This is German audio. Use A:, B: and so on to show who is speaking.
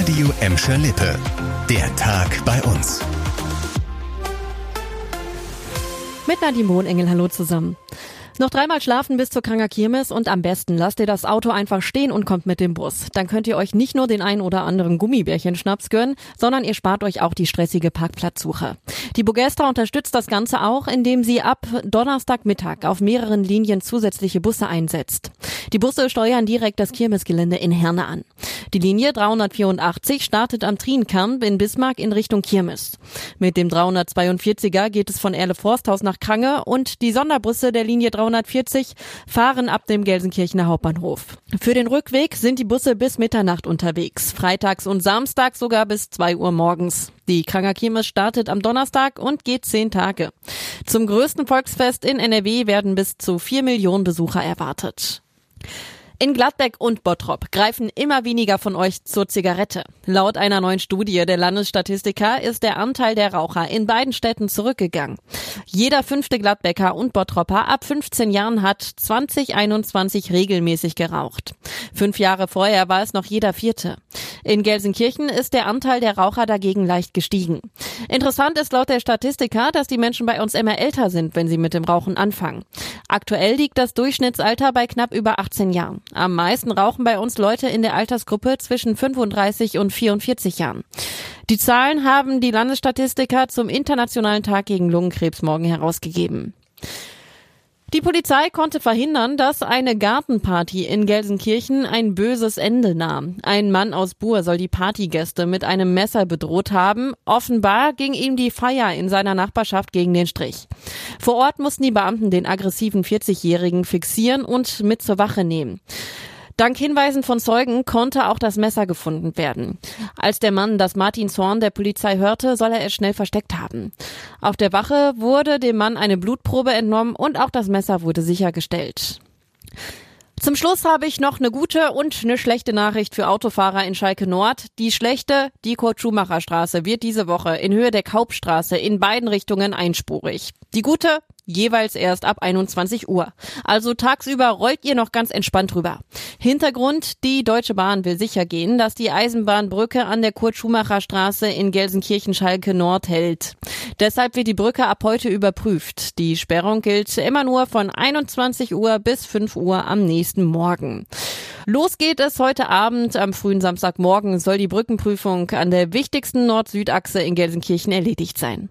A: Radio Emscher Lippe. Der Tag bei uns.
B: Mit Nadine Wohnengel, hallo zusammen. Noch dreimal schlafen bis zur Kranger Kirmes und am besten lasst ihr das Auto einfach stehen und kommt mit dem Bus. Dann könnt ihr euch nicht nur den ein oder anderen Gummibärchen-Schnaps gönnen, sondern ihr spart euch auch die stressige Parkplatzsuche. Die Bugesta unterstützt das Ganze auch, indem sie ab Donnerstagmittag auf mehreren Linien zusätzliche Busse einsetzt. Die Busse steuern direkt das Kirmesgelände in Herne an. Die Linie 384 startet am Trienkamp in Bismarck in Richtung Kirmes. Mit dem 342er geht es von Erle Forsthaus nach Krange und die Sonderbusse der Linie 340 fahren ab dem Gelsenkirchener Hauptbahnhof. Für den Rückweg sind die Busse bis Mitternacht unterwegs, freitags und samstags sogar bis 2 Uhr morgens. Die Kranger Kirmes startet am Donnerstag und geht zehn Tage. Zum größten Volksfest in NRW werden bis zu vier Millionen Besucher erwartet. In Gladbeck und Bottrop greifen immer weniger von euch zur Zigarette. Laut einer neuen Studie der Landesstatistiker ist der Anteil der Raucher in beiden Städten zurückgegangen. Jeder fünfte Gladbecker und Bottropper ab 15 Jahren hat 2021 regelmäßig geraucht. Fünf Jahre vorher war es noch jeder vierte. In Gelsenkirchen ist der Anteil der Raucher dagegen leicht gestiegen. Interessant ist laut der Statistiker, dass die Menschen bei uns immer älter sind, wenn sie mit dem Rauchen anfangen. Aktuell liegt das Durchschnittsalter bei knapp über 18 Jahren. Am meisten rauchen bei uns Leute in der Altersgruppe zwischen 35 und 44 Jahren. Die Zahlen haben die Landesstatistiker zum Internationalen Tag gegen Lungenkrebs morgen herausgegeben. Die Polizei konnte verhindern, dass eine Gartenparty in Gelsenkirchen ein böses Ende nahm. Ein Mann aus Buhr soll die Partygäste mit einem Messer bedroht haben. Offenbar ging ihm die Feier in seiner Nachbarschaft gegen den Strich. Vor Ort mussten die Beamten den aggressiven 40-Jährigen fixieren und mit zur Wache nehmen. Dank Hinweisen von Zeugen konnte auch das Messer gefunden werden. Als der Mann das Martinshorn der Polizei hörte, soll er es schnell versteckt haben. Auf der Wache wurde dem Mann eine Blutprobe entnommen und auch das Messer wurde sichergestellt. Zum Schluss habe ich noch eine gute und eine schlechte Nachricht für Autofahrer in Schalke Nord. Die schlechte, die Kurt-Schumacher Straße wird diese Woche in Höhe der Kaupstraße in beiden Richtungen einspurig. Die gute, jeweils erst ab 21 Uhr. Also tagsüber rollt ihr noch ganz entspannt drüber. Hintergrund, die Deutsche Bahn will sicher gehen, dass die Eisenbahnbrücke an der Kurt-Schumacher-Straße in Gelsenkirchen-Schalke Nord hält. Deshalb wird die Brücke ab heute überprüft. Die Sperrung gilt immer nur von 21 Uhr bis 5 Uhr am nächsten Morgen. Los geht es heute Abend. Am frühen Samstagmorgen soll die Brückenprüfung an der wichtigsten Nord-Süd-Achse in Gelsenkirchen erledigt sein.